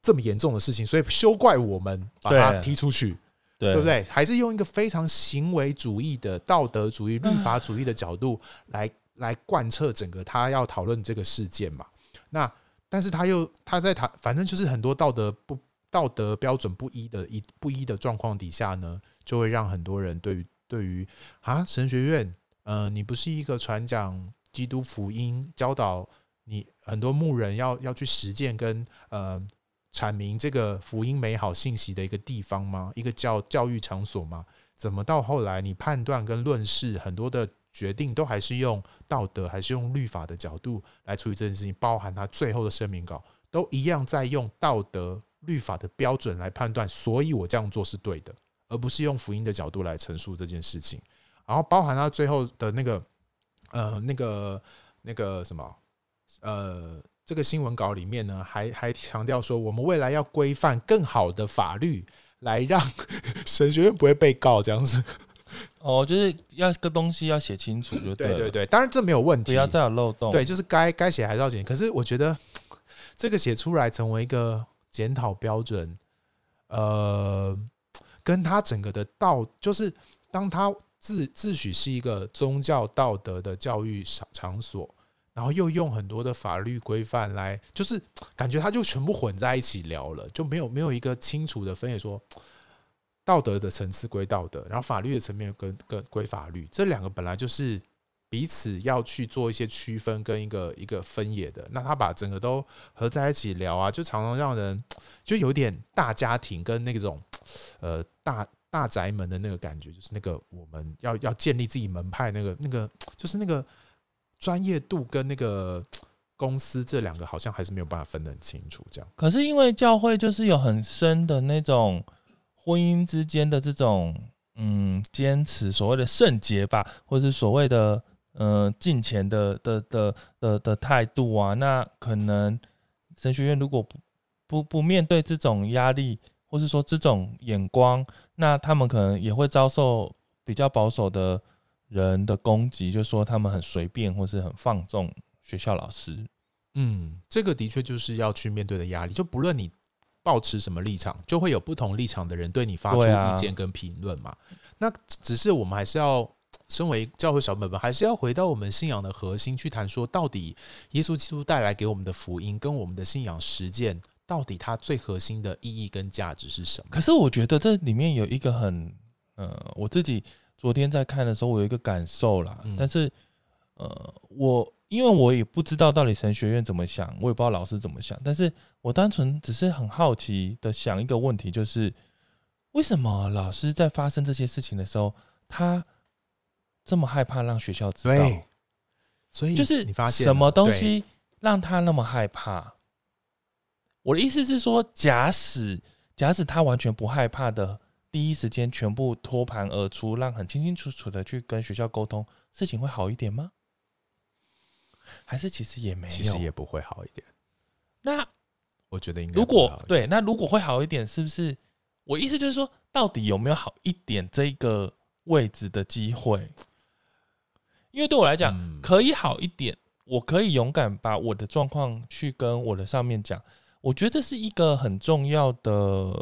这么严重的事情，所以休怪我们把他踢出去，对，对不对？还是用一个非常行为主义的道德主义、律法主义的角度来来贯彻整个他要讨论这个事件嘛？那但是他又他在他，反正就是很多道德不道德标准不一的一不一的状况底下呢，就会让很多人对于对于啊神学院。呃，你不是一个传讲基督福音、教导你很多牧人要要去实践跟呃阐明这个福音美好信息的一个地方吗？一个教教育场所吗？怎么到后来你判断跟论事很多的决定都还是用道德还是用律法的角度来处理这件事情？包含他最后的声明稿都一样在用道德律法的标准来判断，所以我这样做是对的，而不是用福音的角度来陈述这件事情。然后包含他最后的那个，呃，那个那个什么，呃，这个新闻稿里面呢，还还强调说，我们未来要规范更好的法律，来让 神学院不会被告这样子。哦，就是要个东西要写清楚就对，对对对，当然这没有问题，不要再有漏洞。对，就是该该写还是要写。可是我觉得 这个写出来成为一个检讨标准，呃，跟他整个的道，就是当他。自自诩是一个宗教道德的教育场场所，然后又用很多的法律规范来，就是感觉他就全部混在一起聊了，就没有没有一个清楚的分野，说道德的层次归道德，然后法律的层面跟跟归法律，这两个本来就是彼此要去做一些区分跟一个一个分野的，那他把整个都合在一起聊啊，就常常让人就有点大家庭跟那种呃大。大宅门的那个感觉，就是那个我们要要建立自己门派，那个那个就是那个专业度跟那个公司这两个好像还是没有办法分得很清楚。这样，可是因为教会就是有很深的那种婚姻之间的这种嗯坚持，所谓的圣洁吧，或是所谓的嗯敬虔的的的的的态度啊，那可能神学院如果不不不面对这种压力。或是说这种眼光，那他们可能也会遭受比较保守的人的攻击，就说他们很随便或是很放纵学校老师。嗯，这个的确就是要去面对的压力。就不论你抱持什么立场，就会有不同立场的人对你发出意见跟评论嘛。那只是我们还是要身为教会小本本，还是要回到我们信仰的核心去谈说，到底耶稣基督带来给我们的福音跟我们的信仰实践，到底它最核心的意义跟价值是什么？可是我觉得这里面有一个很，呃，我自己昨天在看的时候，我有一个感受啦。嗯、但是，呃，我因为我也不知道到底神学院怎么想，我也不知道老师怎么想，但是我单纯只是很好奇的想一个问题，就是。为什么老师在发生这些事情的时候，他这么害怕让学校知道？所以就是你发现什么东西让他那么害怕？我的意思是说，假使假使他完全不害怕的，第一时间全部脱盘而出，让很清清楚楚的去跟学校沟通，事情会好一点吗？还是其实也没有，其实也不会好一点。那我觉得应该如果对，那如果会好一点，是不是？我意思就是说，到底有没有好一点这个位置的机会？因为对我来讲，嗯、可以好一点，我可以勇敢把我的状况去跟我的上面讲。我觉得这是一个很重要的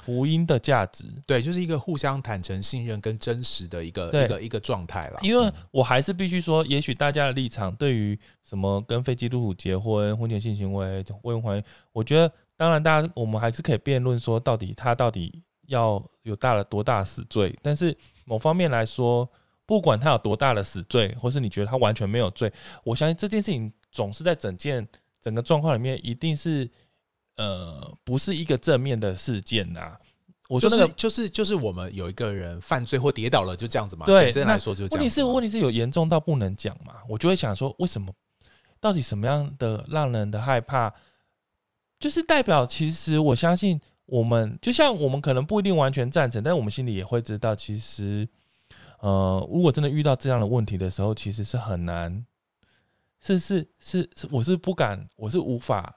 福音的价值。对，就是一个互相坦诚、信任跟真实的一个一个一个状态了。因为我还是必须说，也许大家的立场对于什么跟非基督徒结婚、婚前性行为、未婚怀孕，我觉得。当然，大家我们还是可以辩论说，到底他到底要有大了多大死罪？但是某方面来说，不管他有多大的死罪，或是你觉得他完全没有罪，我相信这件事情总是在整件整个状况里面，一定是呃不是一个正面的事件呐。我说那个就是就是就是我们有一个人犯罪或跌倒了，就这样子嘛。对，简单来说就这样。问题是问题是有严重到不能讲嘛？我就会想说，为什么？到底什么样的让人的害怕？就是代表，其实我相信我们，就像我们可能不一定完全赞成，但是我们心里也会知道，其实，呃，如果真的遇到这样的问题的时候，其实是很难，是是是是，我是不敢，我是无法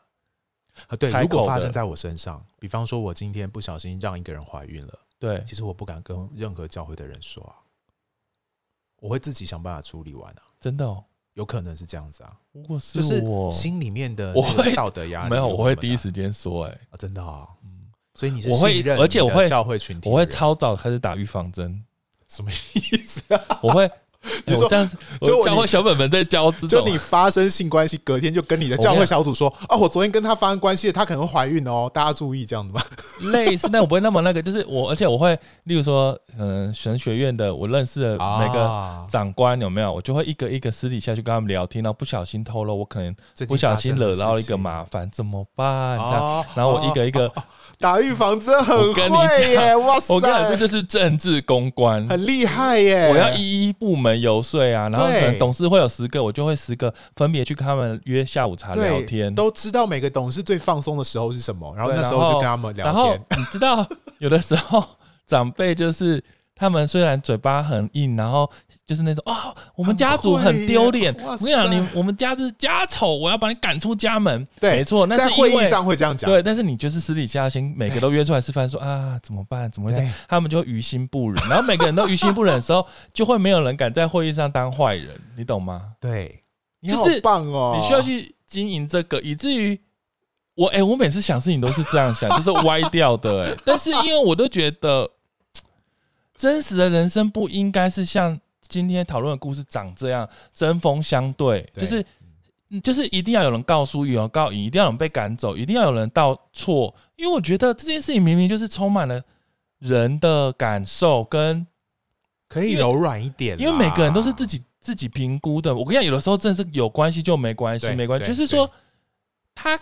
啊。对，如果发生在我身上，比方说我今天不小心让一个人怀孕了，对，其实我不敢跟任何教会的人说啊，我会自己想办法处理完啊，真的哦。有可能是这样子啊，如果是我就是心里面的我会道德压力，没有，我会第一时间说、欸，哎、啊，真的啊，嗯，所以你是我会，而且我会教会群体，我会超早开始打预防针，什么意思啊？我会。你说、欸、这样子，就教会小本本在教，就你发生性关系，隔天就跟你的教会小组说，啊，我昨天跟他发生关系，他可能会怀孕哦，大家注意这样子吧？类似，但我不会那么那个，就是我，而且我会，例如说，嗯，神学院的我认识的每个长官有没有，我就会一个一个私底下去跟他们聊天，然后不小心透露，我可能不小心惹到了一个麻烦，怎么办？这样，然后我一个一个。打预防针很会耶！哇塞，我跟你讲，这就是政治公关，很厉害耶！我要一一部门游说啊，然后可能董事会有十个，我就会十个分别去跟他们约下午茶聊天，都知道每个董事最放松的时候是什么，然后那时候就跟他们聊天。然后你知道，有的时候长辈就是他们虽然嘴巴很硬，然后。就是那种啊、哦，我们家族很丢脸。我跟你讲，你我们家是家丑，我要把你赶出家门。对，没错，那是在会议上会这样讲。对，但是你就是私底下先每个都约出来吃饭，说啊怎么办？怎么会这样？他们就会于心不忍。然后每个人都于心不忍的时候，就会没有人敢在会议上当坏人，你懂吗？对，就是棒哦，你需要去经营这个，以至于我哎、欸，我每次想事情都是这样想，就是歪掉的哎、欸。但是因为我都觉得，真实的人生不应该是像。今天讨论的故事长这样，针锋相对，对就是，就是一定要有人告输，有人告赢，一定要有人被赶走，一定要有人道错。因为我觉得这件事情明明就是充满了人的感受，跟可以柔软一点，因为每个人都是自己自己评估的。我跟你讲，有的时候真的是有关系就没关系，没关系，就是说他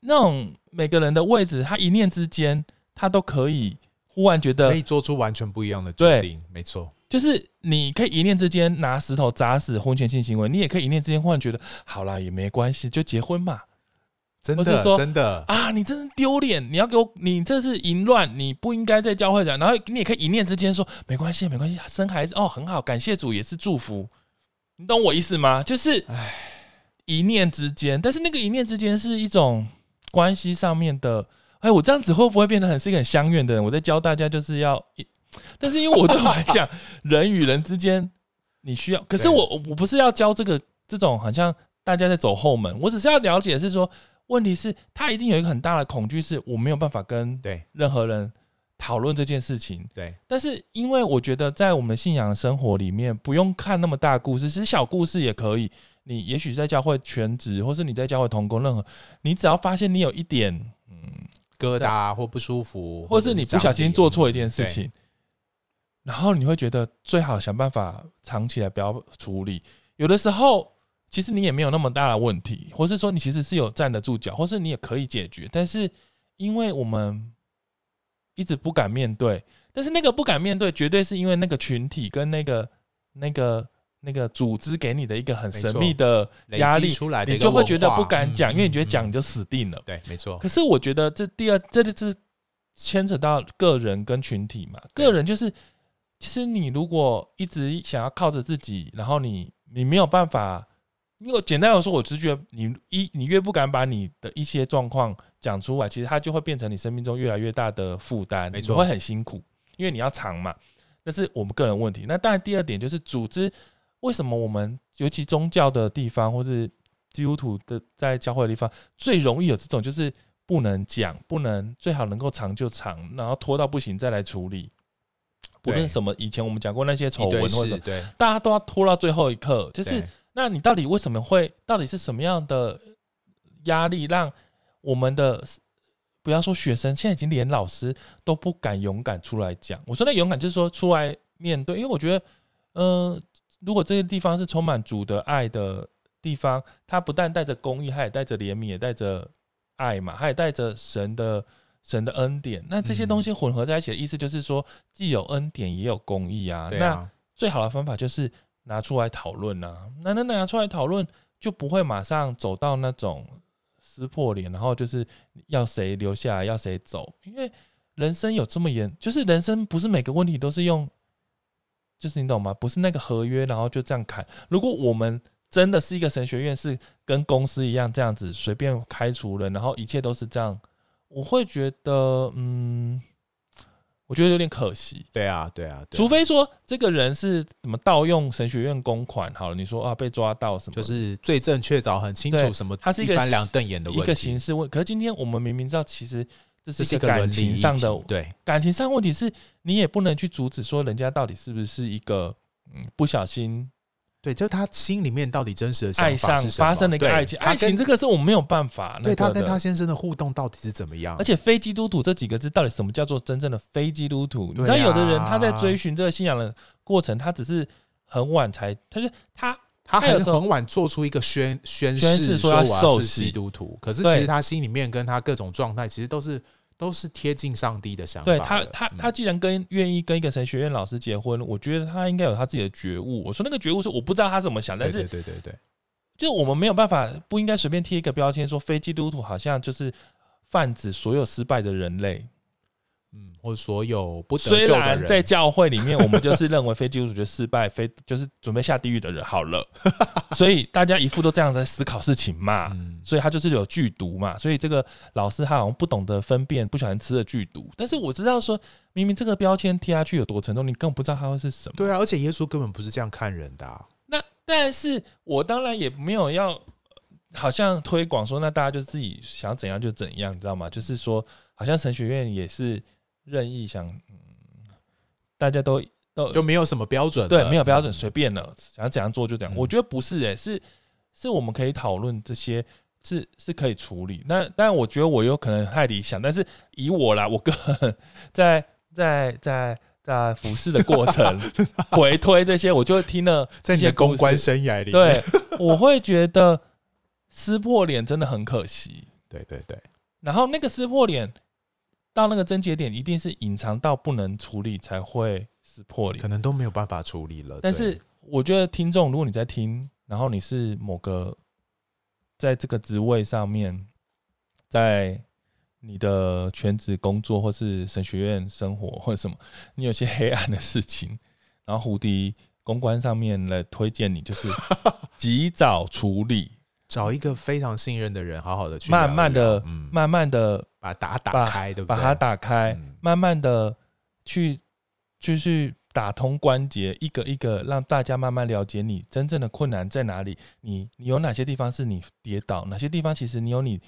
那种每个人的位置，他一念之间，他都可以忽然觉得可以做出完全不一样的决定，没错。就是你可以一念之间拿石头砸死婚前性行为，你也可以一念之间忽然觉得好啦，也没关系，就结婚嘛。真的，说真的啊，你真是丢脸！你要给我，你这是淫乱，你不应该在教会的。然后你也可以一念之间说没关系，没关系，生孩子哦很好，感谢主也是祝福。你懂我意思吗？就是唉，一念之间，但是那个一念之间是一种关系上面的。哎，我这样子会不会变得很是一个很相怨的人？我在教大家就是要一。但是因为我对我来讲，人与人之间你需要，可是我我不是要教这个这种好像大家在走后门，我只是要了解是说，问题是他一定有一个很大的恐惧，是我没有办法跟对任何人讨论这件事情。对，但是因为我觉得在我们信仰生活里面，不用看那么大故事，其实小故事也可以。你也许在教会全职，或是你在教会同工，任何你只要发现你有一点嗯疙瘩或不舒服，或是你不小心做错一件事情，然后你会觉得最好想办法藏起来，不要处理。有的时候其实你也没有那么大的问题，或是说你其实是有站得住脚，或是你也可以解决。但是因为我们一直不敢面对，但是那个不敢面对，绝对是因为那个群体跟那个那个。那个组织给你的一个很神秘的压力，出来的你就会觉得不敢讲，因为你觉得讲你就死定了。对，没错。可是我觉得这第二，这就是牵扯到个人跟群体嘛。个人就是，其实你如果一直想要靠着自己，然后你你没有办法，因为简单来说，我直觉你一你越不敢把你的一些状况讲出来，其实它就会变成你生命中越来越大的负担，没错，你会很辛苦，因为你要藏嘛。那是我们个人问题。那当然，第二点就是组织。为什么我们尤其宗教的地方，或是基督徒的在教会的地方，最容易有这种就是不能讲，不能最好能够藏就藏，然后拖到不行再来处理。不论什么，以前我们讲过那些丑闻或者什么，大家都要拖到最后一刻。就是，那你到底为什么会？到底是什么样的压力，让我们的不要说学生，现在已经连老师都不敢勇敢出来讲。我说那勇敢就是说出来面对，因为我觉得，嗯、呃。如果这个地方是充满主的爱的地方，它不但带着公益，它也带着怜悯，也带着爱嘛，它也带着神的神的恩典。那这些东西混合在一起的意思就是说，既有恩典，也有公义啊。那最好的方法就是拿出来讨论啊。那那拿出来讨论，就不会马上走到那种撕破脸，然后就是要谁留下来，要谁走。因为人生有这么严，就是人生不是每个问题都是用。就是你懂吗？不是那个合约，然后就这样砍。如果我们真的是一个神学院，是跟公司一样这样子随便开除人，然后一切都是这样，我会觉得，嗯，我觉得有点可惜。对啊，对啊，对啊，除非说这个人是怎么盗用神学院公款，好了，你说啊被抓到什么，就是罪证确凿很清楚，什么他是一个翻两瞪眼的问题，一个形式问。可是今天我们明明知道，其实。这是一个感情上的，对，感情上问题是你也不能去阻止说人家到底是不是一个嗯不小心，对，就是他心里面到底真实的想法是爱上发生了一个爱情，爱情这个是我们没有办法。对他跟他先生的互动到底是怎么样？而且非基督徒这几个字到底什么叫做真正的非基督徒？你知道有的人他在追寻这个信仰的过程，他只是很晚才，他就他他很很晚做出一个宣宣誓说我要是基督徒，可是其实他心里面跟他各种状态其实都是。都是贴近上帝的想法。对他，他他既然跟愿意跟一个神学院老师结婚，我觉得他应该有他自己的觉悟。我说那个觉悟是我不知道他怎么想，但是对对对对，就我们没有办法，不应该随便贴一个标签，说非基督徒好像就是泛指所有失败的人类。嗯，或者所有不得救的人，虽然在教会里面，我们就是认为非基督徒就失败，非就是准备下地狱的人。好了，所以大家一副都这样在思考事情嘛，嗯、所以他就是有剧毒嘛。所以这个老师他好像不懂得分辨，不小心吃了剧毒。但是我知道说，明明这个标签贴下去有多沉重，你根本不知道他会是什么。对啊，而且耶稣根本不是这样看人的、啊。那但是我当然也没有要好像推广说，那大家就自己想怎样就怎样，你知道吗？就是说，好像神学院也是。任意想，嗯，大家都都就没有什么标准，对，没有标准，随便了，想要怎样做就怎样。我觉得不是，诶，是是我们可以讨论这些，是是可以处理。那但我觉得我有可能太理想，但是以我啦，我个人在在在在服侍的过程 回推这些，我就会听了在你的公关生涯里，对，我会觉得撕破脸真的很可惜。对对对，然后那个撕破脸。到那个症结点，一定是隐藏到不能处理才会撕破脸，可能都没有办法处理了。但是我觉得听众，如果你在听，然后你是某个在这个职位上面，在你的全职工作或是神学院生活或者什么，你有些黑暗的事情，然后胡迪公关上面来推荐你，就是 及早处理。找一个非常信任的人，好好的去慢慢的、嗯、慢慢的把它打开，对不对？把它打开，嗯、慢慢的去，就是打通关节，一个一个让大家慢慢了解你真正的困难在哪里。你你有哪些地方是你跌倒，哪些地方其实你有你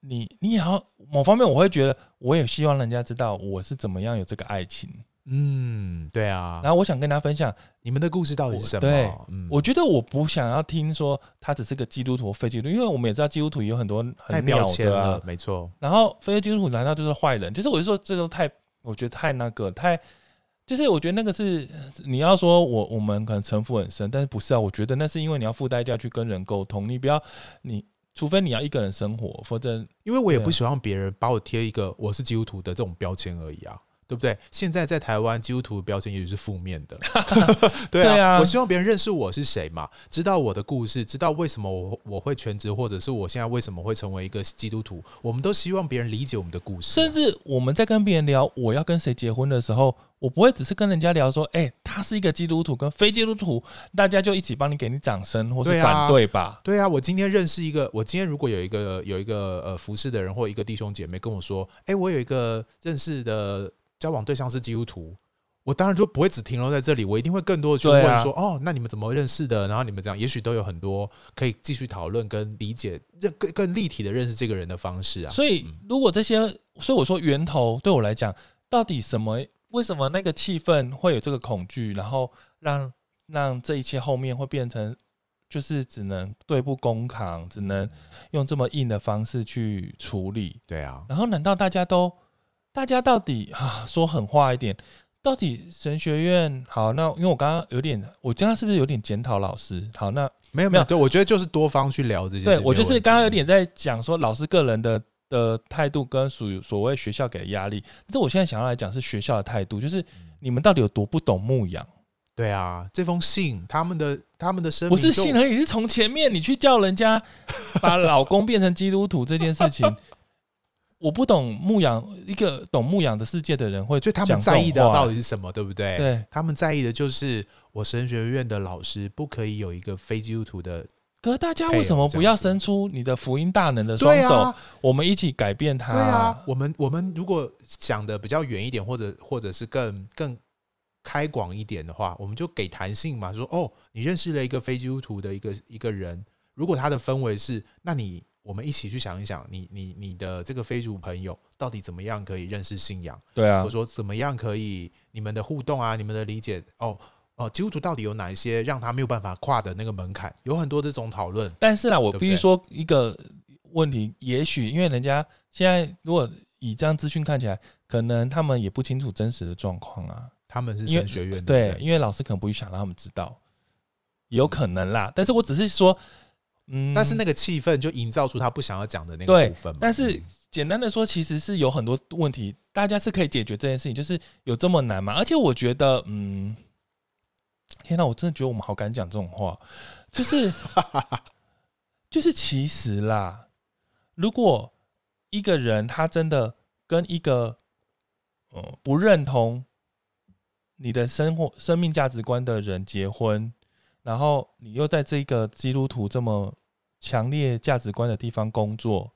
你你也要某方面，我会觉得我也希望人家知道我是怎么样有这个爱情。嗯，对啊。然后我想跟大家分享你们的故事到底是什么？对，嗯，我觉得我不想要听说他只是个基督徒、非基督徒，因为我们也知道基督徒有很多很标签的啊，没错。然后非基督徒难道就是坏人？就是我就说这个太，我觉得太那个太，就是我觉得那个是你要说我我们可能城府很深，但是不是啊？我觉得那是因为你要付代价去跟人沟通，你不要你除非你要一个人生活，否则因为我也不希望别人把我贴一个我是基督徒的这种标签而已啊。对不对？现在在台湾，基督徒的标签也许是负面的。对啊，对啊，我希望别人认识我是谁嘛，知道我的故事，知道为什么我我会全职，或者是我现在为什么会成为一个基督徒。我们都希望别人理解我们的故事啊。甚至我们在跟别人聊我要跟谁结婚的时候，我不会只是跟人家聊说，哎，他是一个基督徒跟非基督徒，大家就一起帮你给你掌声或是反对吧？对啊，对啊，我今天认识一个，我今天如果有一个有一个呃服侍的人或一个弟兄姐妹跟我说，哎，我有一个认识的。交往对象是基督徒，我当然就不会只停留在这里，我一定会更多的去问说，哦，那你们怎么认识的？然后你们这样，也许都有很多可以继续讨论跟理解，更更立体的认识这个人的方式啊。所以，如果这些，所以我说源头对我来讲，到底什么？为什么那个气氛会有这个恐惧？然后让让这一切后面会变成，就是只能对簿公堂，只能用这么硬的方式去处理。对啊。然后，难道大家都？大家到底啊，说狠话一点，到底神学院好？那因为我刚刚有点，我刚刚是不是有点检讨老师？好，那没有没有，对，我觉得就是多方去聊这些。对，我就是刚刚有点在讲说老师个人的的态度跟属于所谓学校给的压力。但是我现在想要来讲是学校的态度，就是你们到底有多不懂牧养？对啊，这封信他们的他们的声明不是信而已，是从前面你去叫人家把老公变成基督徒这件事情。我不懂牧养，一个懂牧养的世界的人会，就他们在意的到底是什么，对不对？对，他们在意的就是我神学院的老师不可以有一个非基督徒的。可是大家为什么不要伸出你的福音大能的双手，啊？我们一起改变他。对啊，我们我们如果想的比较远一点，或者或者是更更开广一点的话，我们就给弹性嘛，说哦，你认识了一个非基督徒的一个一个人，如果他的氛围是，那你。我们一起去想一想你，你你你的这个非主朋友到底怎么样可以认识信仰？对啊，或者说怎么样可以你们的互动啊，你们的理解哦哦，基督徒到底有哪一些让他没有办法跨的那个门槛？有很多这种讨论。但是啦，我必须说一个问题，也许因为人家现在如果以这样资讯看起来，可能他们也不清楚真实的状况啊。他们是神学院的，对，因为老师可能不会想让他们知道，有可能啦。但是我只是说。嗯，但是那个气氛就营造出他不想要讲的那个部分嘛。但是简单的说，其实是有很多问题，大家是可以解决这件事情，就是有这么难吗？而且我觉得，嗯，天哪，我真的觉得我们好敢讲这种话，就是 就是其实啦，如果一个人他真的跟一个呃不认同你的生活、生命价值观的人结婚。然后你又在这个基督徒这么强烈价值观的地方工作，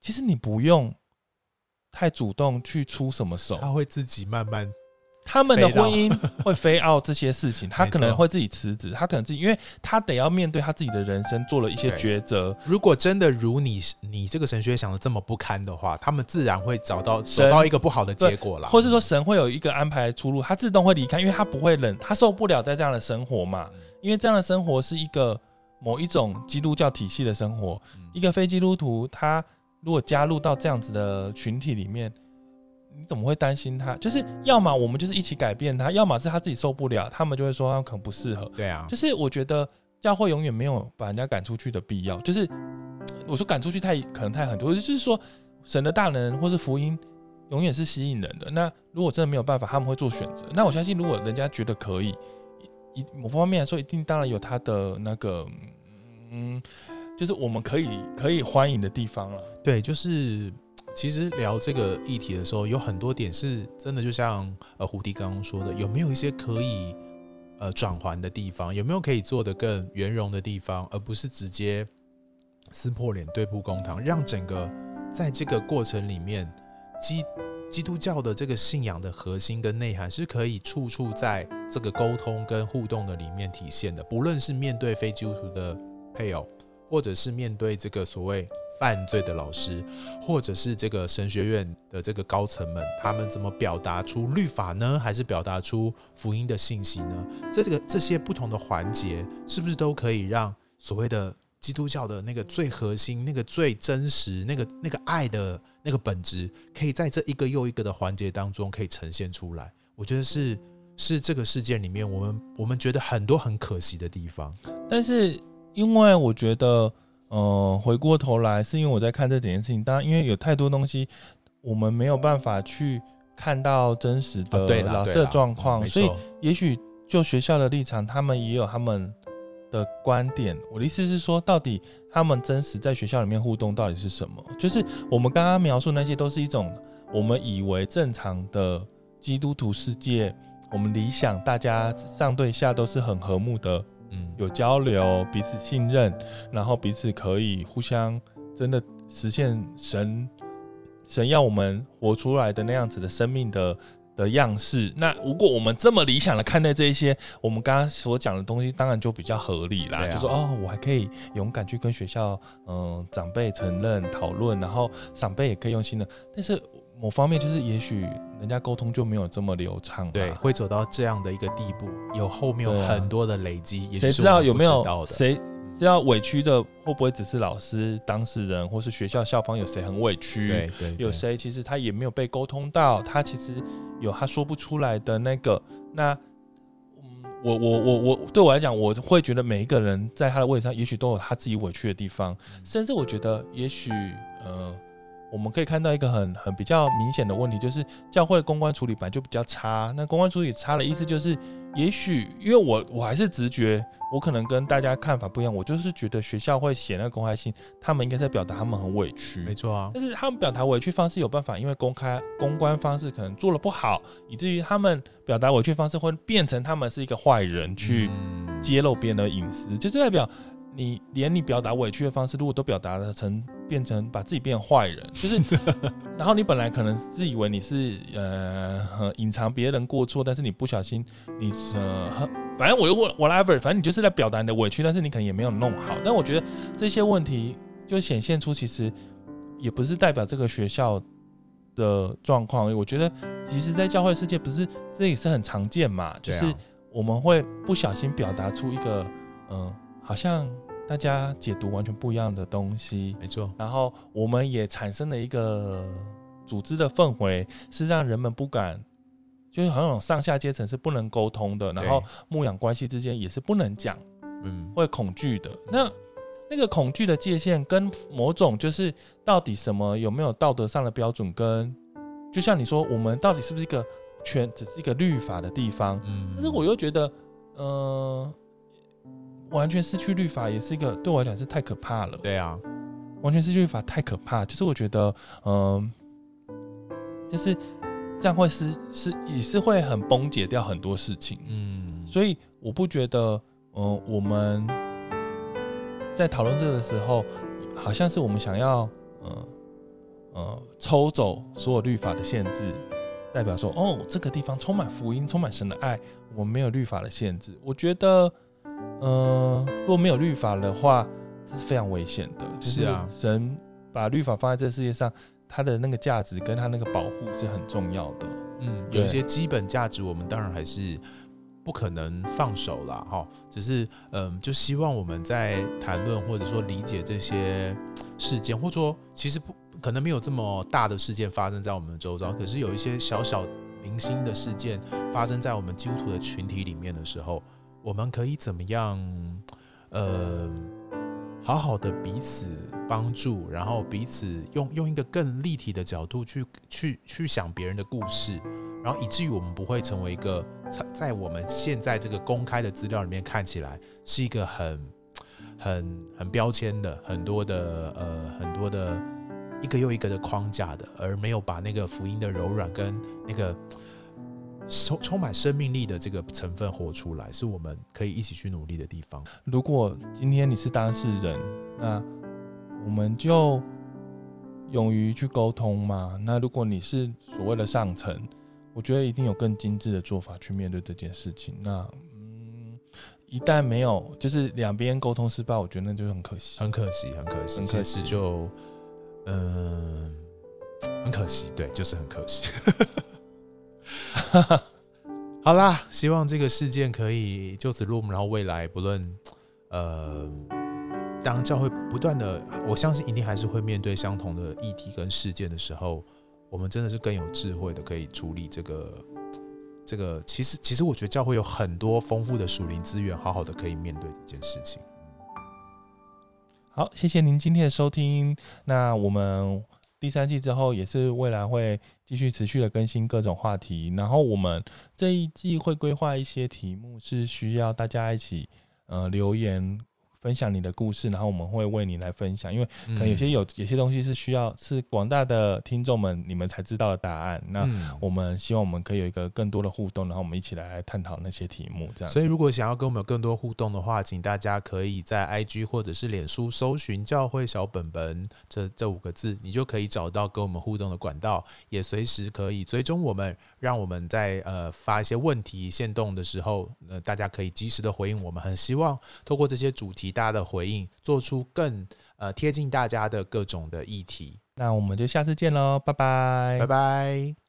其实你不用太主动去出什么手，他会自己慢慢。他们的婚姻会飞奥这些事情，他可能会自己辞职，他可能自己，因为他得要面对他自己的人生，做了一些抉择。如果真的如你你这个神学想的这么不堪的话，他们自然会找到走到一个不好的结果了，或是说神会有一个安排出路，他自动会离开，因为他不会忍，他受不了在这样的生活嘛。因为这样的生活是一个某一种基督教体系的生活，一个非基督徒他如果加入到这样子的群体里面。你怎么会担心他？就是要么我们就是一起改变他，要么是他自己受不了，他们就会说他可能不适合。对啊，就是我觉得教会永远没有把人家赶出去的必要。就是我说赶出去太可能太很多，就是说神的大能或是福音永远是吸引人的。那如果真的没有办法，他们会做选择。那我相信，如果人家觉得可以，一某方面来说，一定当然有他的那个嗯，就是我们可以可以欢迎的地方了。对，就是。其实聊这个议题的时候，有很多点是真的，就像呃胡迪刚刚说的，有没有一些可以呃转圜的地方？有没有可以做得更圆融的地方，而不是直接撕破脸对簿公堂，让整个在这个过程里面，基基督教的这个信仰的核心跟内涵是可以处处在这个沟通跟互动的里面体现的，不论是面对非基督徒的配偶，或者是面对这个所谓犯罪的老师，或者是这个神学院的这个高层们，他们怎么表达出律法呢？还是表达出福音的信息呢？这这个这些不同的环节，是不是都可以让所谓的基督教的那个最核心、那个最真实、那个那个爱的那个本质，可以在这一个又一个的环节当中可以呈现出来？我觉得是是这个事件里面，我们我们觉得很多很可惜的地方。但是因为我觉得。嗯，回过头来是因为我在看这整件事情，当然因为有太多东西我们没有办法去看到真实的老师的状况，所以也许就学校的立场，他们也有他们的观点。我的意思是说，到底他们真实在学校里面互动到底是什么？就是我们刚刚描述那些都是一种我们以为正常的基督徒世界，我们理想大家上对下都是很和睦的。嗯，有交流，彼此信任，然后彼此可以互相真的实现神神要我们活出来的那样子的生命的的样式。那如果我们这么理想的看待这一些，我们刚刚所讲的东西，当然就比较合理啦。就说哦，我还可以勇敢去跟学校嗯长辈承认讨论，然后长辈也可以用心的，但是。某方面就是，也许人家沟通就没有这么流畅，对，会走到这样的一个地步，有后面有很多的累积，谁、啊、知道有没有谁知道委屈的会不会只是老师、当事人，或是学校校方有谁很委屈？对对，有谁其实他也没有被沟通到，他其实有他说不出来的那个。那，嗯，我我我我对我来讲，我会觉得每一个人在他的位置上，也许都有他自己委屈的地方，甚至我觉得，也许，呃。我们可以看到一个很很比较明显的问题，就是教会的公关处理本来就比较差。那公关处理差的意思就是，也许因为我我还是直觉，我可能跟大家看法不一样，我就是觉得学校会写那个公开信，他们应该在表达他们很委屈。没错啊，但是他们表达委屈方式有办法，因为公开公关方式可能做得不好，以至于他们表达委屈方式会变成他们是一个坏人去揭露别人的隐私，就是代表。你连你表达委屈的方式，如果都表达了成变成把自己变成坏人，就是，然后你本来可能自以为你是呃隐藏别人过错，但是你不小心你呃，反正我又我 whatever，反正你就是在表达你的委屈，但是你可能也没有弄好。但我觉得这些问题就显现出，其实也不是代表这个学校的状况。我觉得其实，在教会世界，不是这也是很常见嘛，就是我们会不小心表达出一个嗯。呃好像大家解读完全不一样的东西，没错。然后我们也产生了一个组织的氛围，是让人们不敢，就是好像上下阶层是不能沟通的，然后牧养关系之间也是不能讲，嗯，会恐惧的。那那个恐惧的界限跟某种就是到底什么有没有道德上的标准，跟就像你说，我们到底是不是一个全只是一个律法的地方？嗯，但是我又觉得，呃。完全失去律法也是一个对我来讲是太可怕了。对啊，完全失去律法太可怕。就是我觉得，嗯、呃，就是这样会是是也是会很崩解掉很多事情。嗯，所以我不觉得，嗯、呃，我们在讨论这个的时候，好像是我们想要，呃呃，抽走所有律法的限制，代表说，哦，这个地方充满福音，充满神的爱，我们没有律法的限制。我觉得。嗯、呃，如果没有律法的话，这是非常危险的。是啊，神把律法放在这个世界上，它的那个价值跟它那个保护是很重要的。嗯，有一些基本价值，我们当然还是不可能放手啦哈。只是，嗯，就希望我们在谈论或者说理解这些事件，或者说其实不可能没有这么大的事件发生在我们的周遭，可是有一些小小零星的事件发生在我们基督徒的群体里面的时候。我们可以怎么样？呃，好好的彼此帮助，然后彼此用用一个更立体的角度去去去想别人的故事，然后以至于我们不会成为一个在我们现在这个公开的资料里面看起来是一个很很很标签的很多的呃很多的一个又一个的框架的，而没有把那个福音的柔软跟那个。充充满生命力的这个成分活出来，是我们可以一起去努力的地方。如果今天你是当事人，那我们就勇于去沟通嘛。那如果你是所谓的上层，我觉得一定有更精致的做法去面对这件事情。那嗯，一旦没有，就是两边沟通失败，我觉得那就很可惜，很可惜，很可惜，很可惜，就嗯、呃，很可惜，对，就是很可惜。好啦，希望这个事件可以就此落幕，然后未来不论呃，当教会不断的，我相信一定还是会面对相同的议题跟事件的时候，我们真的是更有智慧的可以处理这个。这个其实，其实我觉得教会有很多丰富的属灵资源，好好的可以面对这件事情。好，谢谢您今天的收听。那我们第三季之后，也是未来会继续持续的更新各种话题。然后我们这一季会规划一些题目，是需要大家一起呃留言。分享你的故事，然后我们会为你来分享，因为可能有些有有些东西是需要是广大的听众们你们才知道的答案。那我们希望我们可以有一个更多的互动，然后我们一起来，探讨那些题目。这样，所以如果想要跟我们有更多互动的话，请大家可以在 IG 或者是脸书搜寻“教会小本本”这这五个字，你就可以找到跟我们互动的管道，也随时可以追踪我们，让我们在呃发一些问题限动的时候，呃大家可以及时的回应。我们很希望透过这些主题。大家的回应，做出更呃贴近大家的各种的议题。那我们就下次见喽，拜拜，拜拜。